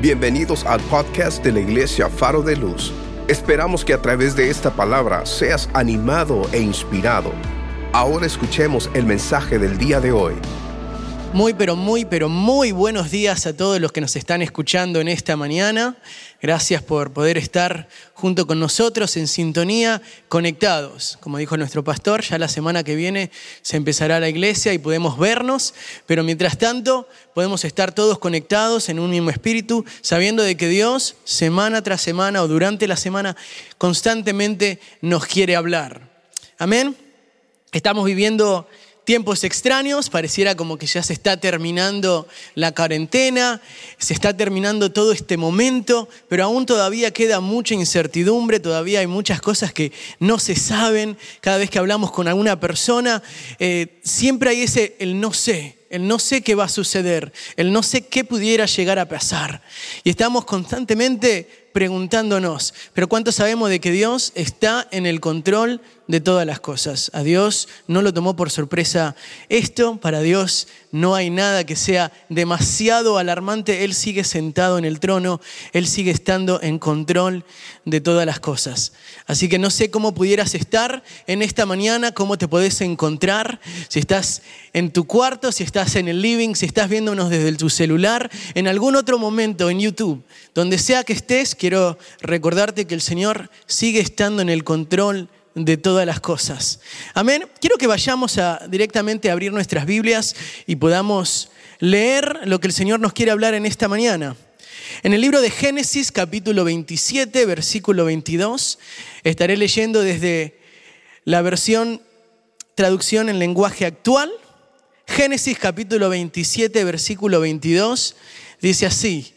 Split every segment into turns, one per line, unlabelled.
Bienvenidos al podcast de la Iglesia Faro de Luz. Esperamos que a través de esta palabra seas animado e inspirado. Ahora escuchemos el mensaje del día de hoy.
Muy, pero muy, pero muy buenos días a todos los que nos están escuchando en esta mañana. Gracias por poder estar junto con nosotros en sintonía, conectados. Como dijo nuestro pastor, ya la semana que viene se empezará la iglesia y podemos vernos, pero mientras tanto podemos estar todos conectados en un mismo espíritu, sabiendo de que Dios semana tras semana o durante la semana constantemente nos quiere hablar. Amén. Estamos viviendo tiempos extraños, pareciera como que ya se está terminando la cuarentena, se está terminando todo este momento, pero aún todavía queda mucha incertidumbre, todavía hay muchas cosas que no se saben. Cada vez que hablamos con alguna persona, eh, siempre hay ese el no sé, el no sé qué va a suceder, el no sé qué pudiera llegar a pasar. Y estamos constantemente preguntándonos, pero ¿cuánto sabemos de que Dios está en el control de todas las cosas? A Dios no lo tomó por sorpresa esto, para Dios no hay nada que sea demasiado alarmante, Él sigue sentado en el trono, Él sigue estando en control de todas las cosas. Así que no sé cómo pudieras estar en esta mañana, cómo te podés encontrar, si estás en tu cuarto, si estás en el living, si estás viéndonos desde tu celular, en algún otro momento en YouTube, donde sea que estés, quiero recordarte que el Señor sigue estando en el control de todas las cosas. Amén. Quiero que vayamos a, directamente a abrir nuestras Biblias y podamos leer lo que el Señor nos quiere hablar en esta mañana. En el libro de Génesis capítulo 27, versículo 22, estaré leyendo desde la versión traducción en lenguaje actual. Génesis capítulo 27, versículo 22, dice así.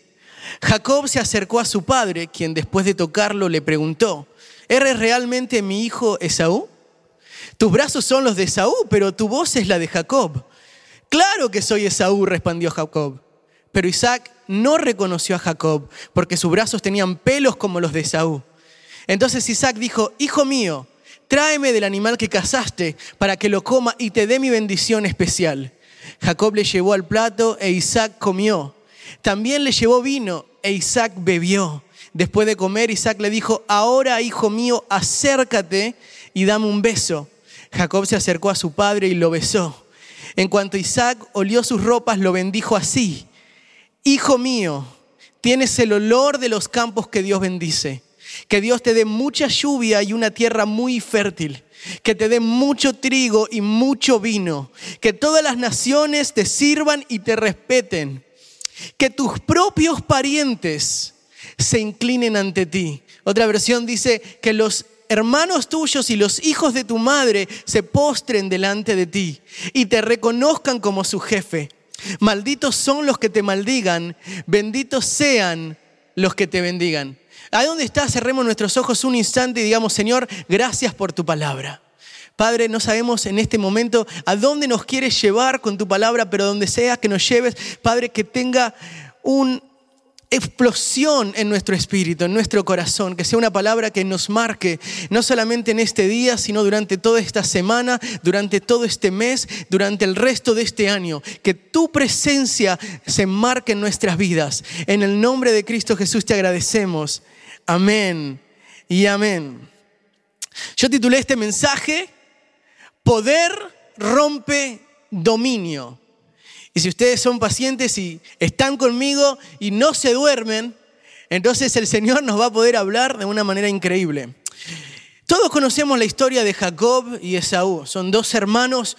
Jacob se acercó a su padre, quien después de tocarlo le preguntó, ¿eres realmente mi hijo Esaú? Tus brazos son los de Esaú, pero tu voz es la de Jacob. Claro que soy Esaú, respondió Jacob. Pero Isaac no reconoció a Jacob, porque sus brazos tenían pelos como los de Esaú. Entonces Isaac dijo, Hijo mío, tráeme del animal que cazaste para que lo coma y te dé mi bendición especial. Jacob le llevó al plato e Isaac comió. También le llevó vino e Isaac bebió. Después de comer, Isaac le dijo, ahora, hijo mío, acércate y dame un beso. Jacob se acercó a su padre y lo besó. En cuanto Isaac olió sus ropas, lo bendijo así. Hijo mío, tienes el olor de los campos que Dios bendice. Que Dios te dé mucha lluvia y una tierra muy fértil. Que te dé mucho trigo y mucho vino. Que todas las naciones te sirvan y te respeten que tus propios parientes se inclinen ante ti. Otra versión dice que los hermanos tuyos y los hijos de tu madre se postren delante de ti y te reconozcan como su jefe. Malditos son los que te maldigan, benditos sean los que te bendigan. ¿A dónde estás? Cerremos nuestros ojos un instante y digamos, Señor, gracias por tu palabra. Padre, no sabemos en este momento a dónde nos quieres llevar con tu palabra, pero donde sea que nos lleves, Padre, que tenga una explosión en nuestro espíritu, en nuestro corazón, que sea una palabra que nos marque, no solamente en este día, sino durante toda esta semana, durante todo este mes, durante el resto de este año, que tu presencia se marque en nuestras vidas. En el nombre de Cristo Jesús te agradecemos. Amén y amén. Yo titulé este mensaje Poder rompe dominio. Y si ustedes son pacientes y están conmigo y no se duermen, entonces el Señor nos va a poder hablar de una manera increíble. Todos conocemos la historia de Jacob y Esaú. Son dos hermanos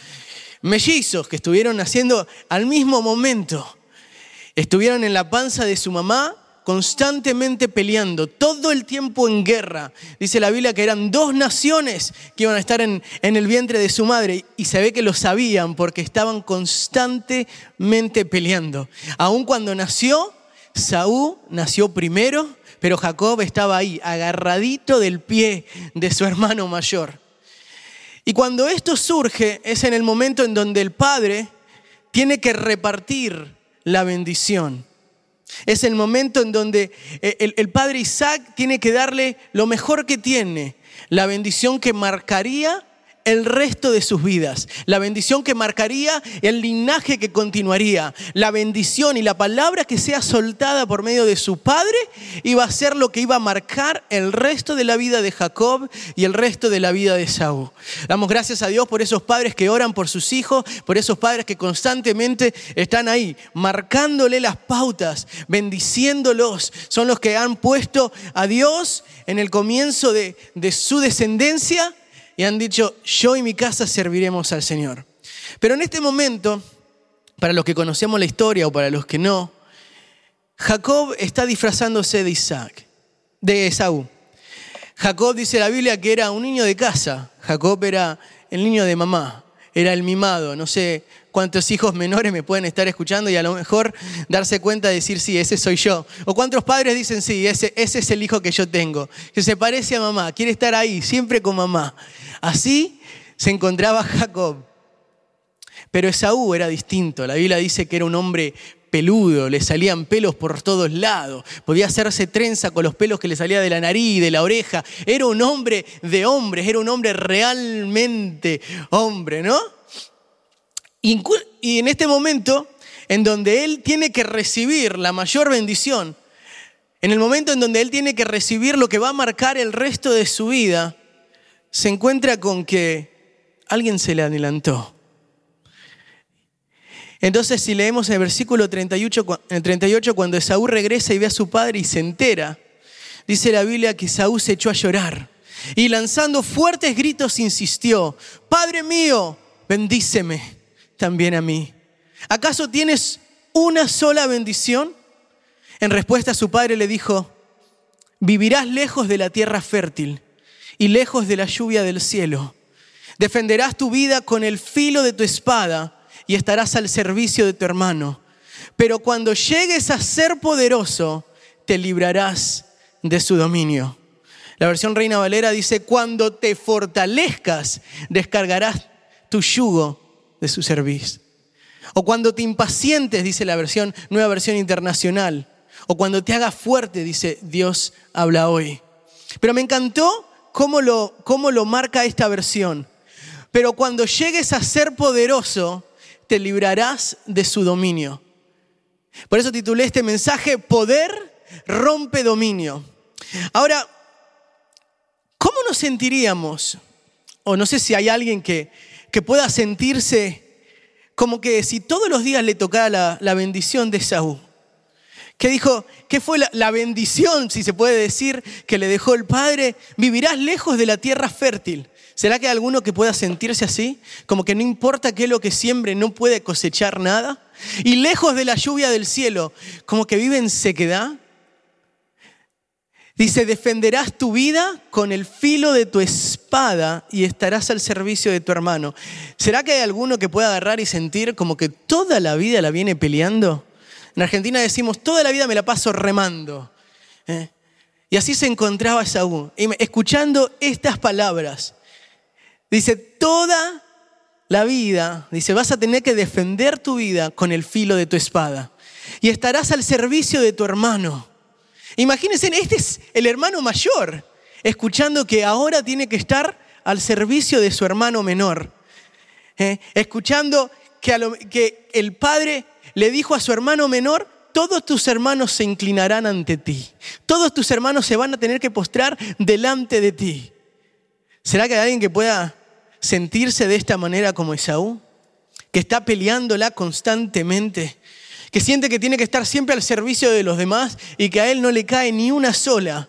mellizos que estuvieron naciendo al mismo momento. Estuvieron en la panza de su mamá constantemente peleando, todo el tiempo en guerra. Dice la Biblia que eran dos naciones que iban a estar en, el vientre de su madre y se ve que lo sabían porque estaban constantemente peleando. Aun cuando nació, Saúl nació primero, pero Jacob estaba ahí, agarradito del pie de su hermano mayor. Y cuando esto surge es en el momento en donde el padre tiene que repartir la bendición. Es el momento en donde eh, el, padre Isaac tiene que darle lo mejor que tiene, la bendición que marcaría el resto de sus vidas. La bendición que marcaría el linaje que continuaría. La bendición y la palabra que sea soltada por medio de su padre iba a ser lo que iba a marcar el resto de la vida de Jacob y el resto de la vida de Saúl. Damos gracias a Dios por esos padres que oran por sus hijos, por esos padres que constantemente están ahí, marcándole las pautas, bendiciéndolos. Son los que han puesto a Dios en el comienzo de, de su descendencia y han dicho, yo y mi casa serviremos al Señor. Pero en este momento, para los que conocemos la historia o para los que no, Jacob está disfrazándose de Isaac, de Esaú. Jacob dice la Biblia que era un niño de casa. Jacob era el niño de mamá, era el mimado. No sé cuántos hijos menores me pueden estar escuchando y a lo mejor darse cuenta de decir, sí, ese soy yo. O cuántos padres dicen, sí, ese, ese es el hijo que yo tengo, que se parece a mamá, quiere estar ahí, siempre con mamá. Así se encontraba Jacob. Pero Esaú era distinto. La Biblia dice que era un hombre peludo, le salían pelos por todos lados, podía hacerse trenza con los pelos que le salía de la nariz, de la oreja. Era un hombre de hombres, era un hombre realmente hombre, ¿no? Y en este momento, en donde él tiene que recibir la mayor bendición, en el momento en donde él tiene que recibir lo que va a marcar el resto de su vida, se encuentra con que alguien se le adelantó. Entonces, si leemos en el versículo 38, 38, cuando Esaú regresa y ve a su padre y se entera, dice la Biblia que Esaú se echó a llorar y lanzando fuertes gritos insistió, Padre mío, bendíceme también a mí. ¿Acaso tienes una sola bendición? En respuesta a su padre le dijo, vivirás lejos de la tierra fértil y lejos de la lluvia del cielo. Defenderás tu vida con el filo de tu espada y estarás al servicio de tu hermano. Pero cuando llegues a ser poderoso, te librarás de su dominio. La versión Reina Valera dice, cuando te fortalezcas, descargarás tu yugo de su servicio. O cuando te impacientes, dice la versión, nueva versión internacional. O cuando te hagas fuerte, dice Dios habla hoy. Pero me encantó cómo lo, cómo lo marca esta versión. Pero cuando llegues a ser poderoso, te librarás de su dominio. Por eso titulé este mensaje, Poder rompe dominio. Ahora, ¿cómo nos sentiríamos? O no sé si hay alguien que, que pueda sentirse como que si todos los días le tocara la, bendición de Saúl. Que dijo, ¿qué fue la, la, bendición, si se puede decir, que le dejó el Padre? Vivirás lejos de la tierra fértil. ¿Será que hay alguno que pueda sentirse así? Como que no importa qué es lo que siembre, no puede cosechar nada. Y lejos de la lluvia del cielo, como que vive en sequedad. Dice, defenderás tu vida con el filo de tu espada y estarás al servicio de tu hermano. ¿Será que hay alguno que pueda agarrar y sentir como que toda la vida la viene peleando? En Argentina decimos, toda la vida me la paso remando. ¿eh? Y así se encontraba Saúl, escuchando estas palabras. Dice, toda la vida, dice, vas a tener que defender tu vida con el filo de tu espada y estarás al servicio de tu hermano. Imagínense, este es el hermano mayor, escuchando que ahora tiene que estar al servicio de su hermano menor. ¿eh? Escuchando que, que el padre le dijo a su hermano menor, todos tus hermanos se inclinarán ante ti. Todos tus hermanos se van a tener que postrar delante de ti. ¿Será que hay alguien que pueda sentirse de esta manera como Esaú? Que está peleándola constantemente que siente que tiene que estar siempre al servicio de los demás y que a él no le cae ni una sola,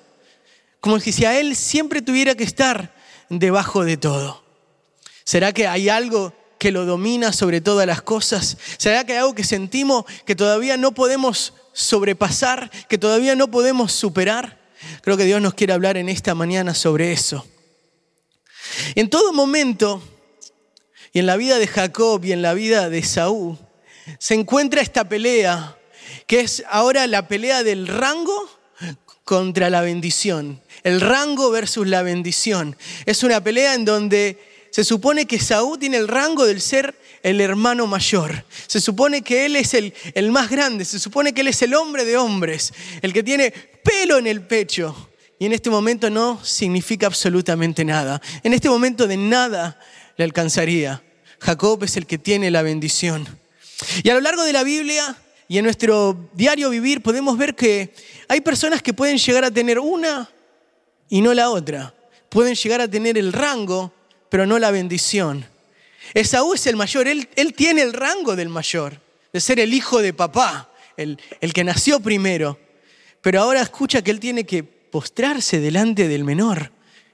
como si a él siempre tuviera que estar debajo de todo. ¿Será que hay algo que lo domina sobre todas las cosas? ¿Será que hay algo que sentimos que todavía no podemos sobrepasar, que todavía no podemos superar? Creo que Dios nos quiere hablar en esta mañana sobre eso. En todo momento, y en la vida de Jacob y en la vida de Saúl, se encuentra esta pelea, que es ahora la pelea del rango contra la bendición. El rango versus la bendición. Es una pelea en donde se supone que Saúl tiene el rango del ser el hermano mayor. Se supone que él es el, el más grande. Se supone que él es el hombre de hombres. El que tiene pelo en el pecho. Y en este momento no significa absolutamente nada. En este momento de nada le alcanzaría. Jacob es el que tiene la bendición. Y a lo largo de la Biblia y en nuestro diario vivir podemos ver que hay personas que pueden llegar a tener una y no la otra. Pueden llegar a tener el rango, pero no la bendición. Esaú es el mayor, él, él tiene el rango del mayor, de ser el hijo de papá, el, el que nació primero. Pero ahora escucha que él tiene que postrarse delante del menor,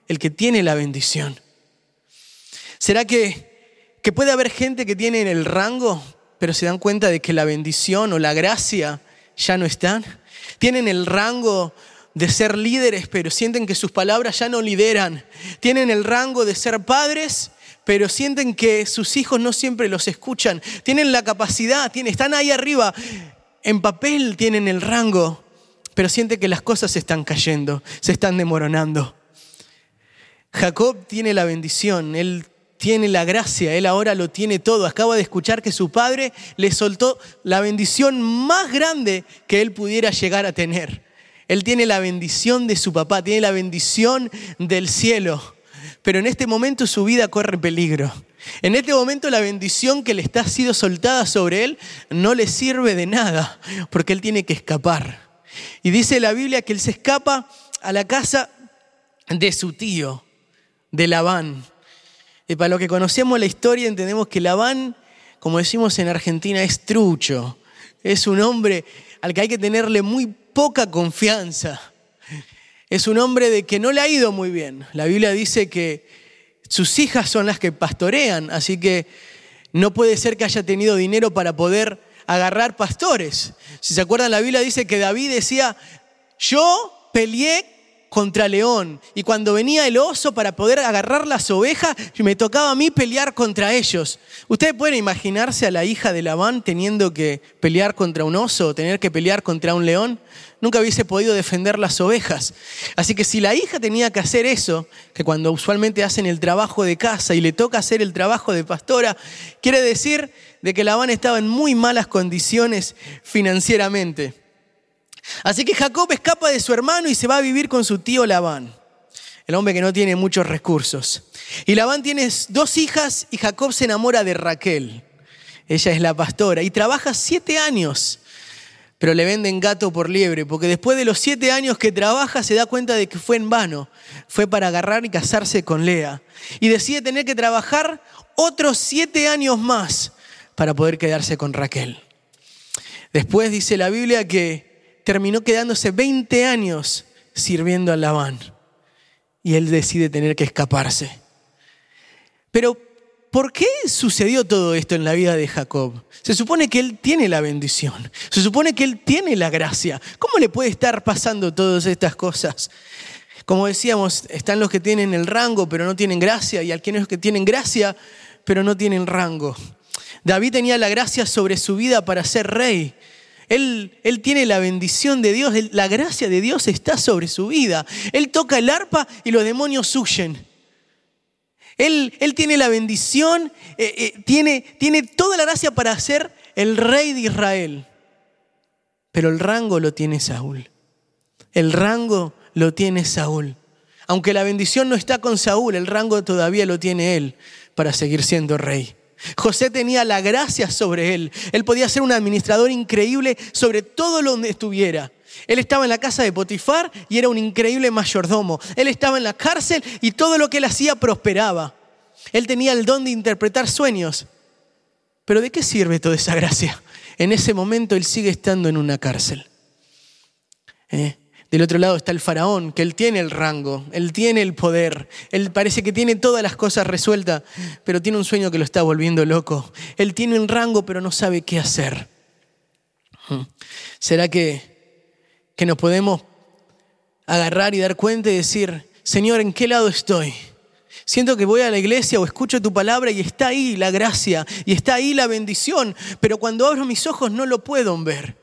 el que tiene la bendición. ¿Será que, que puede haber gente que tiene el rango, pero se dan cuenta de que la bendición o la gracia ya no están? Tienen el rango de ser líderes, pero sienten que sus palabras ya no lideran. Tienen el rango de ser padres, pero sienten que sus hijos no siempre los escuchan. Tienen la capacidad, están ahí arriba. En papel tienen el rango, pero sienten que las cosas se están cayendo, se están demoronando. Jacob tiene la bendición, él tiene la gracia, él ahora lo tiene todo. Acaba de escuchar que su padre le soltó la bendición más grande que él pudiera llegar a tener. Él tiene la bendición de su papá, tiene la bendición del cielo. Pero en este momento su vida corre peligro. En este momento la bendición que le está sido soltada sobre él no le sirve de nada, porque él tiene que escapar. Y dice la Biblia que él se escapa a la casa de su tío, de Labán. Y para los que conocemos la historia entendemos que Labán, como decimos en Argentina, es trucho. Es un hombre al que hay que tenerle muy poca confianza. Es un hombre de que no le ha ido muy bien. La Biblia dice que sus hijas son las que pastorean, así que no puede ser que haya tenido dinero para poder agarrar pastores. Si se acuerdan, la Biblia dice que David decía, yo peleé contra león. Y cuando venía el oso para poder agarrar las ovejas, me tocaba a mí pelear contra ellos. Ustedes pueden imaginarse a la hija de Labán teniendo que pelear contra un oso o tener que pelear contra un león. Nunca hubiese podido defender las ovejas. Así que si la hija tenía que hacer eso, que cuando usualmente hacen el trabajo de casa y le toca hacer el trabajo de pastora, quiere decir de que Labán estaba en muy malas condiciones financieramente. Así que Jacob escapa de su hermano y se va a vivir con su tío Labán, el hombre que no tiene muchos recursos. Y Labán tiene dos hijas y Jacob se enamora de Raquel. Ella es la pastora y trabaja siete años, pero le venden gato por liebre, porque después de los siete años que trabaja se da cuenta de que fue en vano, fue para agarrar y casarse con Lea. Y decide tener que trabajar otros siete años más para poder quedarse con Raquel. Después dice la Biblia que terminó quedándose 20 años sirviendo a Labán y él decide tener que escaparse. Pero, ¿por qué sucedió todo esto en la vida de Jacob? Se supone que él tiene la bendición, se supone que él tiene la gracia. ¿Cómo le puede estar pasando todas estas cosas? Como decíamos, están los que tienen el rango pero no tienen gracia y aquellos que tienen gracia pero no tienen rango. David tenía la gracia sobre su vida para ser rey, él, tiene la bendición de Dios, la gracia de Dios está sobre su vida. Él toca el arpa y los demonios huyen. Él, él tiene la bendición, eh, eh, tiene, tiene toda la gracia para ser el rey de Israel. Pero el rango lo tiene Saúl. El rango lo tiene Saúl. Aunque la bendición no está con Saúl, el rango todavía lo tiene él para seguir siendo rey. José tenía la gracia sobre él. Él podía ser un administrador increíble sobre todo donde estuviera. Él estaba en la casa de Potifar y era un increíble mayordomo. Él estaba en la cárcel y todo lo que él hacía prosperaba. Él tenía el don de interpretar sueños. Pero ¿de qué sirve toda esa gracia? En ese momento él sigue estando en una cárcel. ¿Eh? Del otro lado está el faraón, que él tiene el rango, él tiene el poder, él parece que tiene todas las cosas resueltas, pero tiene un sueño que lo está volviendo loco. Él tiene un rango, pero no sabe qué hacer. Hmm. ¿Será que, que nos podemos agarrar y dar cuenta y decir, Señor, ¿en qué lado estoy? Siento que voy a la iglesia o escucho tu palabra y está ahí la gracia y está ahí la bendición, pero cuando abro mis ojos no lo puedo ver.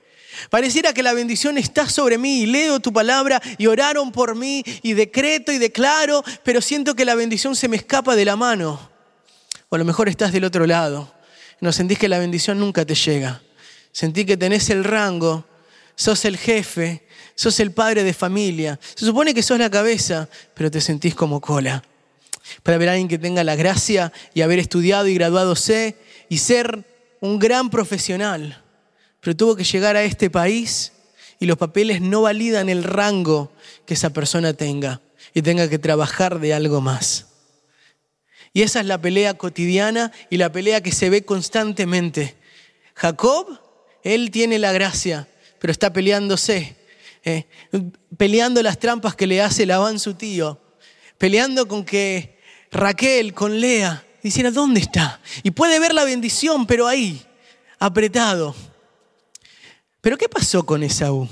Pareciera que la bendición está sobre mí y leo tu palabra y oraron por mí y decreto y declaro, pero siento que la bendición se me escapa de la mano. O a lo mejor estás del otro lado. No sentís que la bendición nunca te llega. Sentí que tenés el rango, sos el jefe, sos el padre de familia. Se supone que sos la cabeza, pero te sentís como cola. Puede haber alguien que tenga la gracia y haber estudiado y graduado C y ser un gran profesional, pero tuvo que llegar a este país y los papeles no validan el rango que esa persona tenga y tenga que trabajar de algo más. Y esa es la pelea cotidiana y la pelea que se ve constantemente. Jacob, él tiene la gracia, pero está peleándose, eh, peleando las trampas que le hace Labán su tío, peleando con que Raquel, con Lea, diciera, ¿dónde está? Y puede ver la bendición, pero ahí, apretado. Pero ¿qué pasó con Esaú?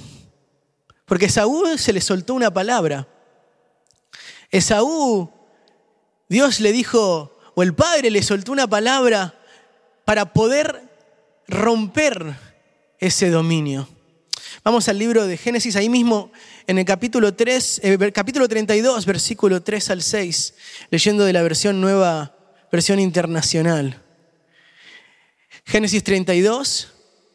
Porque Esaú se le soltó una palabra. Esaú, Dios le dijo, o el Padre le soltó una palabra para poder romper ese dominio. Vamos al libro de Génesis, ahí mismo en el capítulo 3, eh, capítulo 32, versículo 3 al 6, leyendo de la versión nueva, versión internacional. Génesis 32,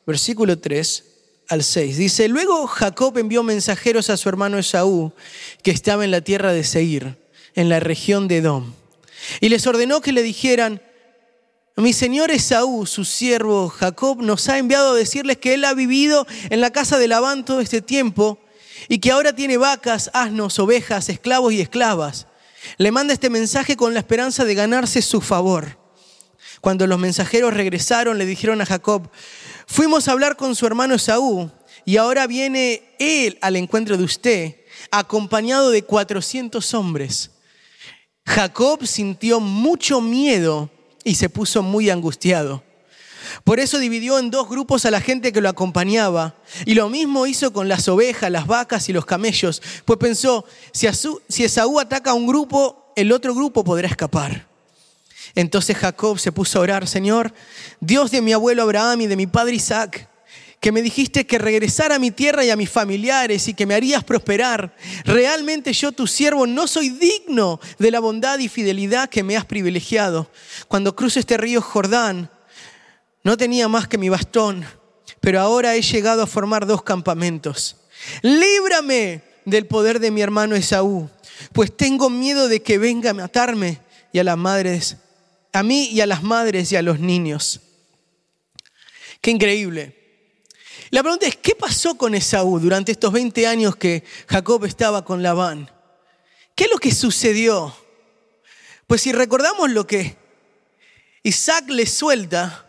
versículo 3 al 6. Dice, luego Jacob envió mensajeros a su hermano Esaú, que estaba en la tierra de Seir, en la región de Edom, y les ordenó que le dijeran, mi señor Esaú, su siervo Jacob, nos ha enviado a decirles que él ha vivido en la casa de Labán todo este tiempo y que ahora tiene vacas, asnos, ovejas, esclavos y esclavas. Le manda este mensaje con la esperanza de ganarse su favor. Cuando los mensajeros regresaron, le dijeron a Jacob, Fuimos a hablar con su hermano Esaú y ahora viene él al encuentro de usted, acompañado de 400 hombres. Jacob sintió mucho miedo y se puso muy angustiado. Por eso dividió en dos grupos a la gente que lo acompañaba. Y lo mismo hizo con las ovejas, las vacas y los camellos. Pues pensó, si Esaú ataca a un grupo, el otro grupo podrá escapar. Entonces Jacob se puso a orar, Señor, Dios de mi abuelo Abraham y de mi padre Isaac, que me dijiste que regresara a mi tierra y a mis familiares y que me harías prosperar. Realmente yo, tu siervo, no soy digno de la bondad y fidelidad que me has privilegiado. Cuando cruzo este río Jordán, no tenía más que mi bastón, pero ahora he llegado a formar dos campamentos. Líbrame del poder de mi hermano Esaú, pues tengo miedo de que venga a matarme y a las madres a mí y a las madres y a los niños. Qué increíble. La pregunta es, ¿qué pasó con Esaú durante estos 20 años que Jacob estaba con Labán? ¿Qué es lo que sucedió? Pues si recordamos lo que Isaac le suelta,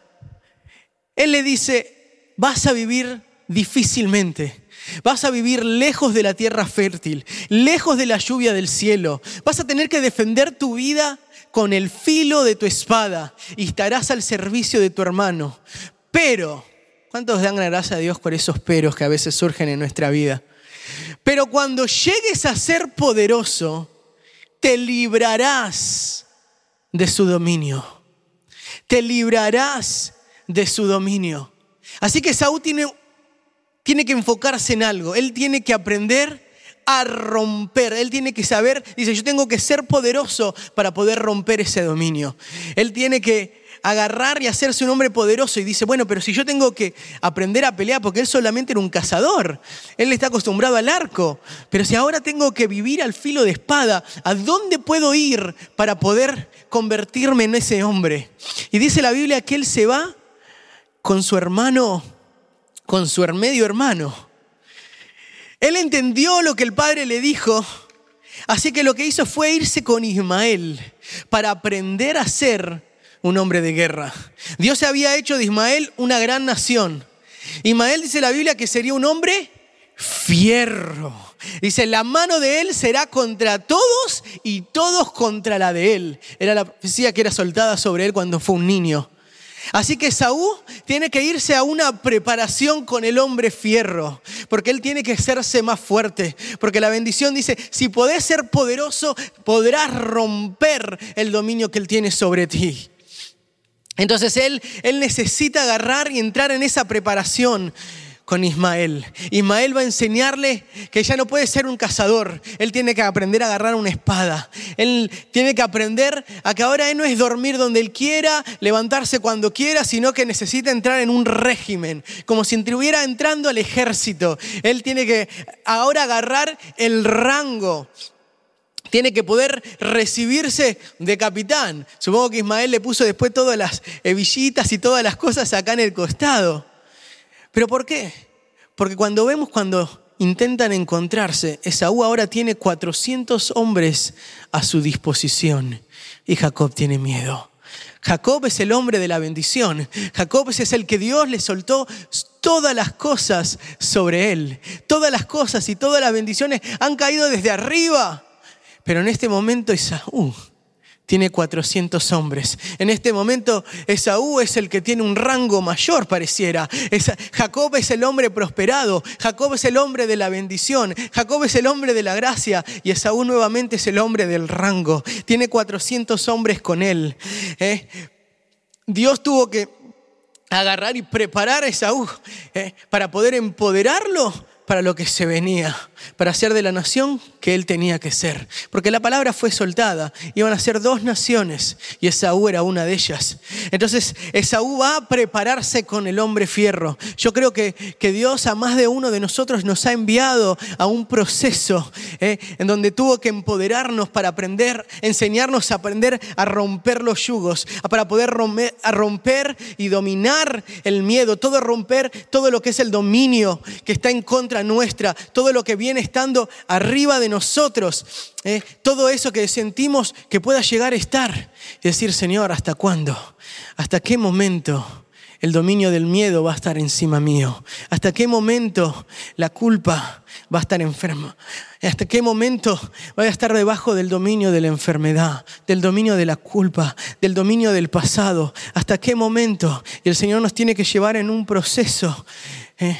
él le dice, vas a vivir difícilmente. Vas a vivir lejos de la tierra fértil, lejos de la lluvia del cielo. Vas a tener que defender tu vida con el filo de tu espada y estarás al servicio de tu hermano. Pero, ¿cuántos dan gracias a Dios por esos peros que a veces surgen en nuestra vida? Pero cuando llegues a ser poderoso, te librarás de su dominio. Te librarás de su dominio. Así que Saúl tiene, tiene que enfocarse en algo. Él tiene que aprender a romper. Él tiene que saber, dice, yo tengo que ser poderoso para poder romper ese dominio. Él tiene que agarrar y hacerse un hombre poderoso y dice, bueno, pero si yo tengo que aprender a pelear, porque él solamente era un cazador, él está acostumbrado al arco, pero si ahora tengo que vivir al filo de espada, ¿a dónde puedo ir para poder convertirme en ese hombre? Y dice la Biblia que él se va con su hermano, con su medio hermano él entendió lo que el padre le dijo, así que lo que hizo fue irse con Ismael para aprender a ser un hombre de guerra. Dios se había hecho de Ismael una gran nación. Ismael dice la Biblia que sería un hombre fierro. Dice, la mano de él será contra todos y todos contra la de él. Era la profecía que era soltada sobre él cuando fue un niño. Así que Saúl tiene que irse a una preparación con el hombre fierro, porque él tiene que hacerse más fuerte, porque la bendición dice, si podés ser poderoso, podrás romper el dominio que él tiene sobre ti. Entonces él, él necesita agarrar y entrar en esa preparación con Ismael. Ismael va a enseñarle que ya no puede ser un cazador. Él tiene que aprender a agarrar una espada. Él tiene que aprender a que ahora él no es dormir donde él quiera, levantarse cuando quiera, sino que necesita entrar en un régimen, como si estuviera entrando al ejército. Él tiene que ahora agarrar el rango tiene que poder recibirse de capitán. Supongo que Ismael le puso después todas las hebillitas y todas las cosas acá en el costado. ¿Pero por qué? Porque cuando vemos cuando intentan encontrarse, Esaú ahora tiene 400 hombres a su disposición y Jacob tiene miedo. Jacob es el hombre de la bendición. Jacob es el que Dios le soltó todas las cosas sobre él. Todas las cosas y todas las bendiciones han caído desde arriba. Pero en este momento Esaú tiene 400 hombres. En este momento Esaú es el que tiene un rango mayor, pareciera. Jacob es el hombre prosperado, Jacob es el hombre de la bendición, Jacob es el hombre de la gracia y Esaú nuevamente es el hombre del rango. Tiene 400 hombres con él. ¿eh? Dios tuvo que agarrar y preparar a Esaú ¿eh? para poder empoderarlo para lo que se venía, para ser de la nación que él tenía que ser. Porque la palabra fue soltada, iban a ser dos naciones y Esaú era una de ellas. Entonces Esaú va a prepararse con el hombre fierro. Yo creo que, que Dios a más de uno de nosotros nos ha enviado a un proceso eh, en donde tuvo que empoderarnos para aprender, enseñarnos a aprender a romper los yugos, para poder romper, romper y dominar el miedo, todo romper todo lo que es el dominio que está en contra nuestra, todo lo que viene estando arriba de nosotros, eh, todo eso que sentimos que pueda llegar a estar. Y decir, Señor, ¿hasta cuándo? ¿Hasta qué momento? el dominio del miedo va a estar encima mío? ¿Hasta qué momento la culpa va a estar enferma? ¿Hasta qué momento voy a estar debajo del dominio de la enfermedad, del dominio de la culpa, del dominio del pasado? ¿Hasta qué momento? Y el Señor nos tiene que llevar en un proceso. Eh,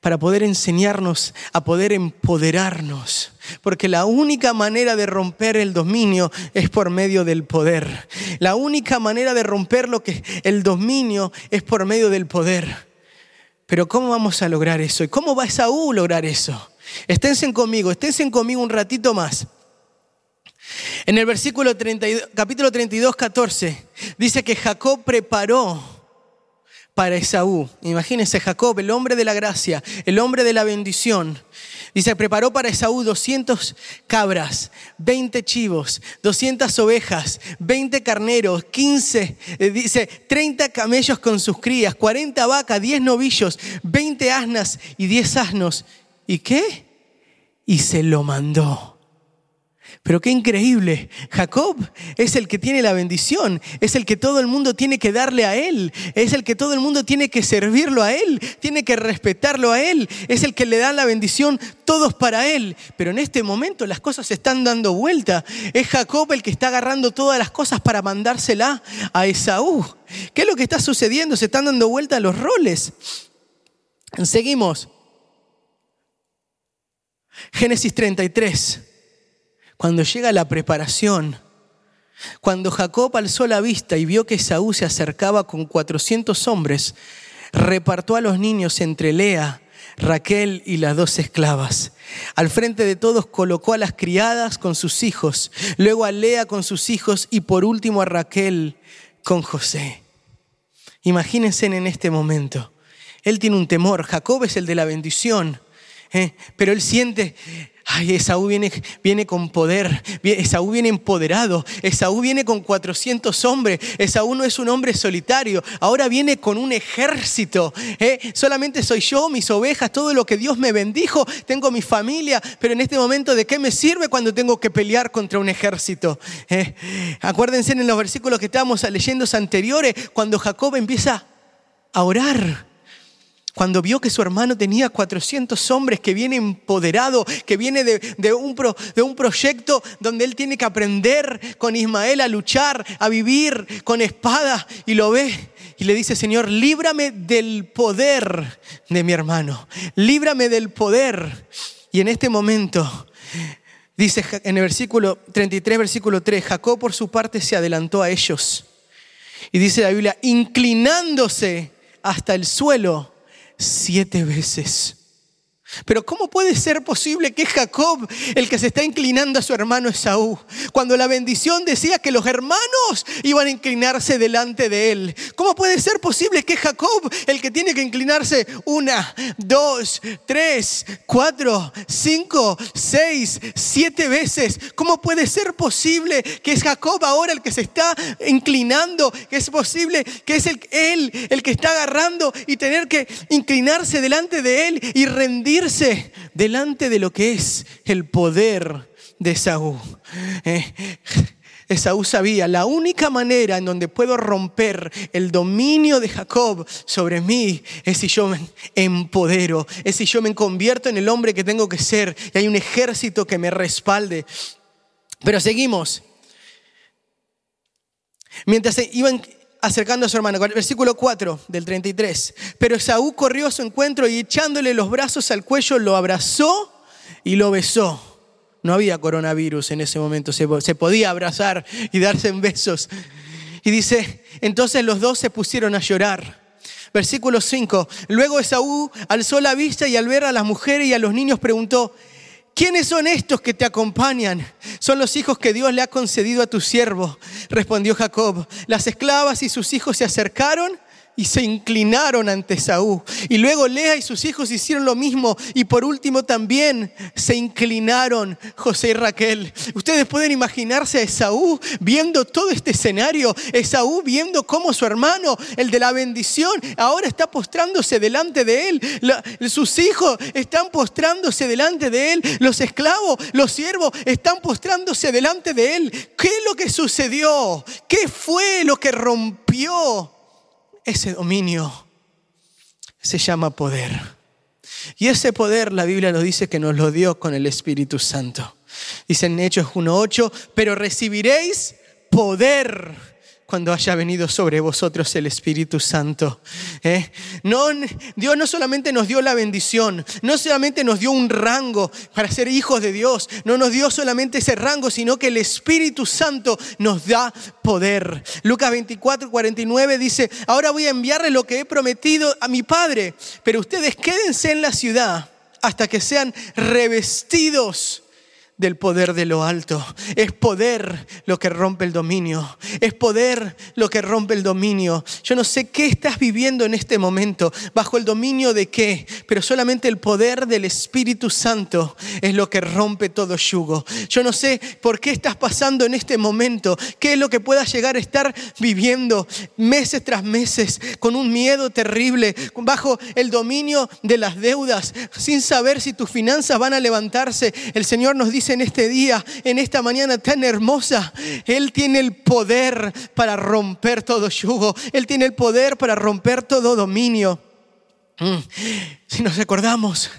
para poder enseñarnos a poder empoderarnos. Porque la única manera de romper el dominio es por medio del poder. La única manera de romper lo que el dominio es por medio del poder. Pero ¿cómo vamos a lograr eso? ¿Y cómo va Esaú a lograr eso? Esténse conmigo, esténse conmigo un ratito más. En el versículo 32, capítulo 32, 14, dice que Jacob preparó para Esaú. Imagínense Jacob, el hombre de la gracia, el hombre de la bendición. Dice, preparó para Esaú 200 cabras, 20 chivos, 200 ovejas, 20 carneros, 15, eh, dice, 30 camellos con sus crías, 40 vacas, 10 novillos, 20 asnas y 10 asnos. ¿Y qué? Y se lo mandó. Pero qué increíble. Jacob es el que tiene la bendición, es el que todo el mundo tiene que darle a él, es el que todo el mundo tiene que servirlo a él, tiene que respetarlo a él, es el que le da la bendición todos para él. Pero en este momento las cosas se están dando vuelta. Es Jacob el que está agarrando todas las cosas para mandársela a Esaú. ¿Qué es lo que está sucediendo? Se están dando vuelta los roles. Seguimos. Génesis 33 cuando llega la preparación, cuando Jacob alzó la vista y vio que Saúl se acercaba con 400 hombres, repartió a los niños entre Lea, Raquel y las dos esclavas. Al frente de todos colocó a las criadas con sus hijos, luego a Lea con sus hijos y por último a Raquel con José. Imagínense en este momento. Él tiene un temor, Jacob es el de la bendición, ¿eh? pero él siente, Ay, Esaú viene, viene con poder, Esaú viene empoderado, Esaú viene con 400 hombres, Esaú no es un hombre solitario, ahora viene con un ejército. ¿eh? Solamente soy yo, mis ovejas, todo lo que Dios me bendijo, tengo mi familia, pero en este momento, ¿de qué me sirve cuando tengo que pelear contra un ejército? ¿Eh? Acuérdense en los versículos que estábamos leyendo anteriores, cuando Jacob empieza a orar cuando vio que su hermano tenía 400 hombres, que viene empoderado, que viene de, un de un proyecto donde él tiene que aprender con Ismael a luchar, a vivir con espada, y lo ve y le dice, Señor, líbrame del poder de mi hermano, líbrame del poder. Y en este momento, dice en el versículo 33, versículo 3, Jacob por su parte se adelantó a ellos. Y dice la Biblia, inclinándose hasta el suelo, siete veces. Pero ¿cómo puede ser posible que Jacob el que se está inclinando a su hermano Esaú? Cuando la bendición decía que los hermanos iban a inclinarse delante de él. ¿Cómo puede ser posible que Jacob el que tiene que inclinarse una, dos, tres, cuatro, cinco, seis, siete veces? ¿Cómo puede ser posible que es Jacob ahora el que se está inclinando? Que es posible que es el, él el que está agarrando y tener que inclinarse delante de él y rendir delante de lo que es el poder de Esaú. Eh, Esaú sabía, la única manera en donde puedo romper el dominio de Jacob sobre mí es si yo me empodero, es si yo me convierto en el hombre que tengo que ser y hay un ejército que me respalde. Pero seguimos. Mientras iban acercando a su hermano. Versículo 4 del 33. Pero Esaú corrió a su encuentro y echándole los brazos al cuello lo abrazó y lo besó. No había coronavirus en ese momento, se, se podía abrazar y darse en besos. Y dice, entonces los dos se pusieron a llorar. Versículo 5. Luego Esaú alzó la vista y al ver a las mujeres y a los niños preguntó, ¿Quiénes son estos que te acompañan? Son los hijos que Dios le ha concedido a tu siervo, respondió Jacob. Las esclavas y sus hijos se acercaron y se inclinaron ante Saúl. Y luego Lea y sus hijos hicieron lo mismo. Y por último también se inclinaron José y Raquel. Ustedes pueden imaginarse a Esaú viendo todo este escenario. Esaú viendo cómo su hermano, el de la bendición, ahora está postrándose delante de él. sus hijos están postrándose delante de él. Los esclavos, los siervos están postrándose delante de él. ¿Qué es lo que sucedió? ¿Qué fue lo que rompió? Ese dominio se llama poder. Y ese poder la Biblia nos dice que nos lo dio con el Espíritu Santo. Dice en Hechos 1.8, pero recibiréis poder cuando haya venido sobre vosotros el Espíritu Santo. ¿eh? Dios no solamente nos dio la bendición, no solamente nos dio un rango para ser hijos de Dios, no nos dio solamente ese rango, sino que el Espíritu Santo nos da poder. Lucas 24, 49 dice, ahora voy a enviarle lo que he prometido a mi Padre, pero ustedes quédense en la ciudad hasta que sean revestidos del poder de lo alto. Es poder lo que rompe el dominio. Es poder lo que rompe el dominio. Yo no sé qué estás viviendo en este momento, bajo el dominio de qué, pero solamente el poder del Espíritu Santo es lo que rompe todo yugo. Yo no sé por qué estás pasando en este momento, qué es lo que puedas llegar a estar viviendo meses tras meses con un miedo terrible, bajo el dominio de las deudas, sin saber si tus finanzas van a levantarse. El Señor nos dice en este día, en esta mañana tan hermosa, Él tiene el poder para romper todo yugo. Él tiene el poder para romper todo dominio. Mm. Si nos recordamos,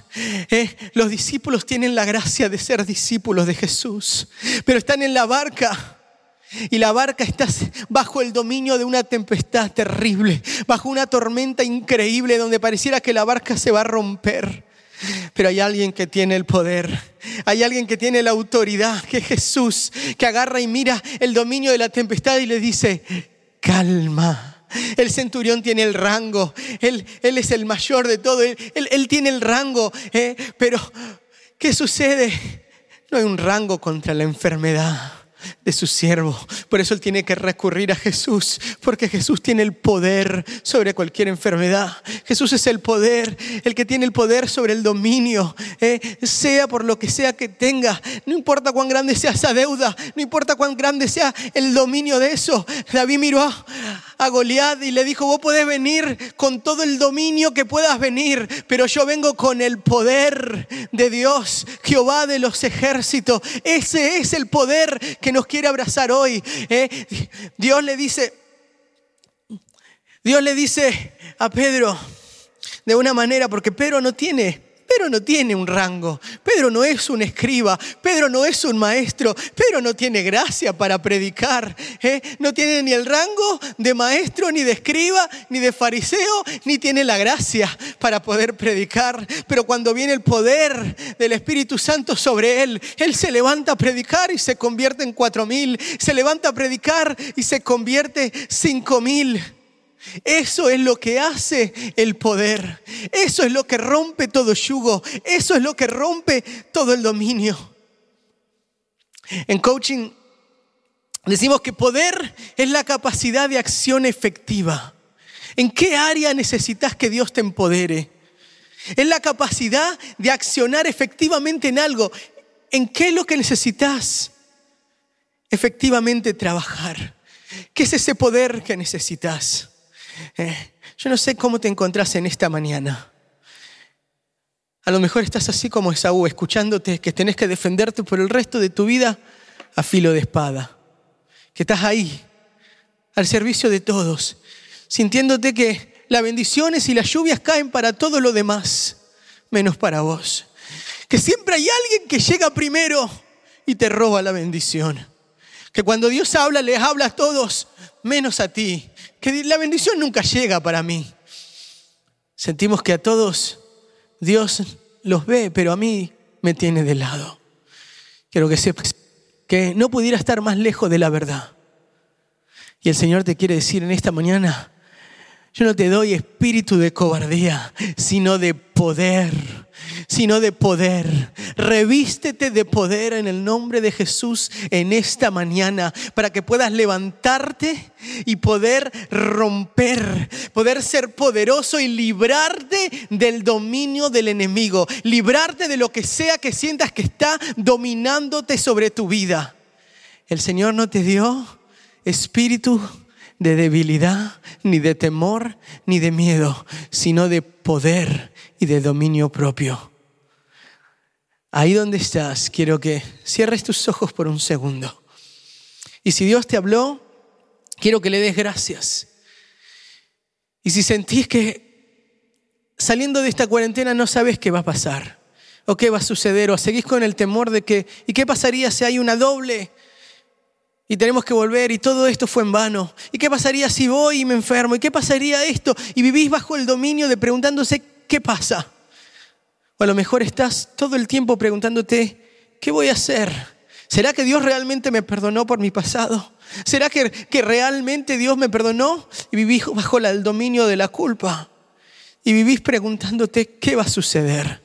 eh, los discípulos tienen la gracia de ser discípulos de Jesús, pero están en la barca. Y la barca está bajo el dominio de una tempestad terrible, bajo una tormenta increíble donde pareciera que la barca se va a romper. Pero hay alguien que tiene el poder, hay alguien que tiene la autoridad, que es Jesús, que agarra y mira el dominio de la tempestad y le dice, calma. El centurión tiene el rango, él, él es el mayor de todo, él, él, tiene el rango, ¿eh? pero ¿qué sucede? No hay un rango contra la enfermedad de su siervo. Por eso él tiene que recurrir a Jesús, porque Jesús tiene el poder sobre cualquier enfermedad. Jesús es el poder, el que tiene el poder sobre el dominio, eh, sea por lo que sea que tenga. No importa cuán grande sea esa deuda, no importa cuán grande sea el dominio de eso. David miró a, a Goliat y le dijo, vos podés venir con todo el dominio que puedas venir, pero yo vengo con el poder de Dios, Jehová de los ejércitos. Ese es el poder que nos quiere abrazar hoy. ¿eh? Dios le dice, Dios le dice a Pedro de una manera, porque Pedro no tiene Pedro no tiene un rango, Pedro no es un escriba, Pedro no es un maestro, Pedro no tiene gracia para predicar, ¿eh? no tiene ni el rango de maestro, ni de escriba, ni de fariseo, ni tiene la gracia para poder predicar. Pero cuando viene el poder del Espíritu Santo sobre él, él se levanta a predicar y se convierte en cuatro mil, se levanta a predicar y se convierte cinco mil. Eso es lo que hace el poder. Eso es lo que rompe todo yugo. Eso es lo que rompe todo el dominio. En coaching decimos que poder es la capacidad de acción efectiva. ¿En qué área necesitas que Dios te empodere? Es la capacidad de accionar efectivamente en algo. ¿En qué es lo que necesitas efectivamente trabajar? ¿Qué es ese poder que necesitas? Eh, yo no sé cómo te encontrás en esta mañana. A lo mejor estás así como Esaú, escuchándote que tenés que defenderte por el resto de tu vida a filo de espada. Que estás ahí, al servicio de todos, sintiéndote que las bendiciones y las lluvias caen para todo lo demás, menos para vos. Que siempre hay alguien que llega primero y te roba la bendición. Que cuando Dios habla, les habla a todos, menos a ti. Que la bendición nunca llega para mí. Sentimos que a todos Dios los ve, pero a mí me tiene de lado. Quiero que sepas que no pudiera estar más lejos de la verdad. Y el Señor te quiere decir en esta mañana, yo no te doy espíritu de cobardía, sino de poder, sino de poder. Revístete de poder en el nombre de Jesús en esta mañana para que puedas levantarte y poder romper, poder ser poderoso y librarte del dominio del enemigo, librarte de lo que sea que sientas que está dominándote sobre tu vida. El Señor no te dio espíritu de debilidad, ni de temor, ni de miedo, sino de poder y de dominio propio. Ahí donde estás, quiero que cierres tus ojos por un segundo. Y si Dios te habló, quiero que le des gracias. Y si sentís que saliendo de esta cuarentena no sabes qué va a pasar, o qué va a suceder, o seguís con el temor de que, ¿y qué pasaría si hay una doble y tenemos que volver y todo esto fue en vano. ¿Y qué pasaría si voy y me enfermo? ¿Y qué pasaría esto? Y vivís bajo el dominio de preguntándose, ¿qué pasa? O a lo mejor estás todo el tiempo preguntándote, ¿qué voy a hacer? ¿Será que Dios realmente me perdonó por mi pasado? ¿Será que, que realmente Dios me perdonó? Y vivís bajo el dominio de la culpa. Y vivís preguntándote, ¿qué va a suceder?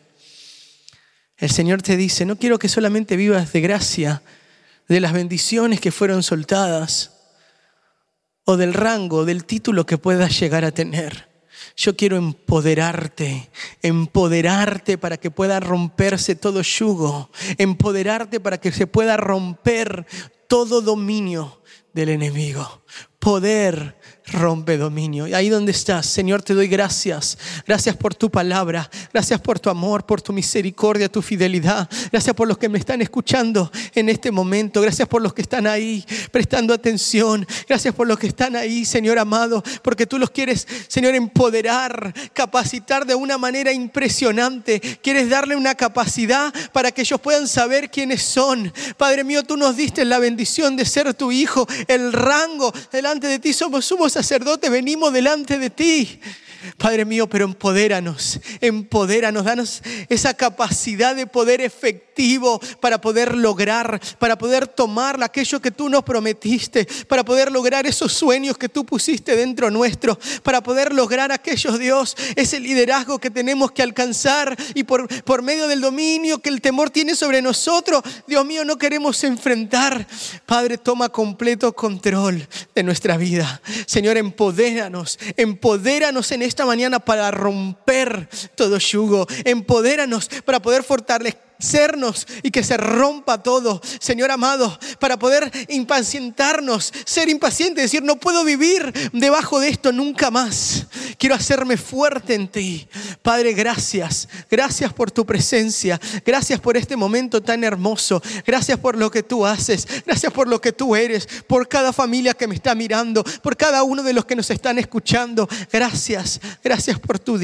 El Señor te dice, no quiero que solamente vivas de gracia, de las bendiciones que fueron soltadas o del rango, del título que puedas llegar a tener. Yo quiero empoderarte, empoderarte para que pueda romperse todo yugo, empoderarte para que se pueda romper todo dominio del enemigo. Poder rompe dominio. Y ahí donde estás, Señor, te doy gracias. Gracias por tu palabra. Gracias por tu amor, por tu misericordia, tu fidelidad. Gracias por los que me están escuchando en este momento. Gracias por los que están ahí prestando atención. Gracias por los que están ahí, Señor amado, porque tú los quieres, Señor, empoderar, capacitar de una manera impresionante. Quieres darle una capacidad para que ellos puedan saber quiénes son. Padre mío, tú nos diste la bendición de ser tu hijo, el rango delante de ti somos sumos sacerdote, venimos delante de ti. Padre mío, pero empodéranos, empodéranos, danos esa capacidad de poder efectivo para poder lograr, para poder tomar aquello que tú nos prometiste, para poder lograr esos sueños que tú pusiste dentro nuestro, para poder lograr aquellos, Dios, ese liderazgo que tenemos que alcanzar y por, por medio del dominio que el temor tiene sobre nosotros, Dios mío, no queremos enfrentar. Padre, toma completo control de nuestra vida. Señor, empodéranos, empodéranos en esta mañana para romper todo yugo. Empodéranos para poder fortalecer y que se rompa todo, Señor amado, para poder impacientarnos, ser impaciente, decir, no puedo vivir debajo de esto nunca más. Quiero hacerme fuerte en ti. Padre, gracias. Gracias por tu presencia. Gracias por este momento tan hermoso. Gracias por lo que tú haces. Gracias por lo que tú eres. Por cada familia que me está mirando. Por cada uno de los que nos están escuchando. Gracias. Gracias por tu,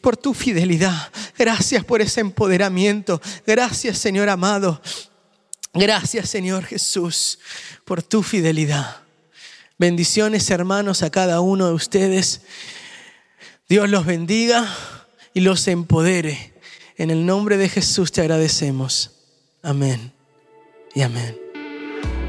por tu fidelidad. Gracias por ese empoderamiento. Gracias Señor amado. Gracias Señor Jesús por tu fidelidad. Bendiciones hermanos a cada uno de ustedes. Dios los bendiga y los empodere. En el nombre de Jesús te agradecemos. Amén y amén.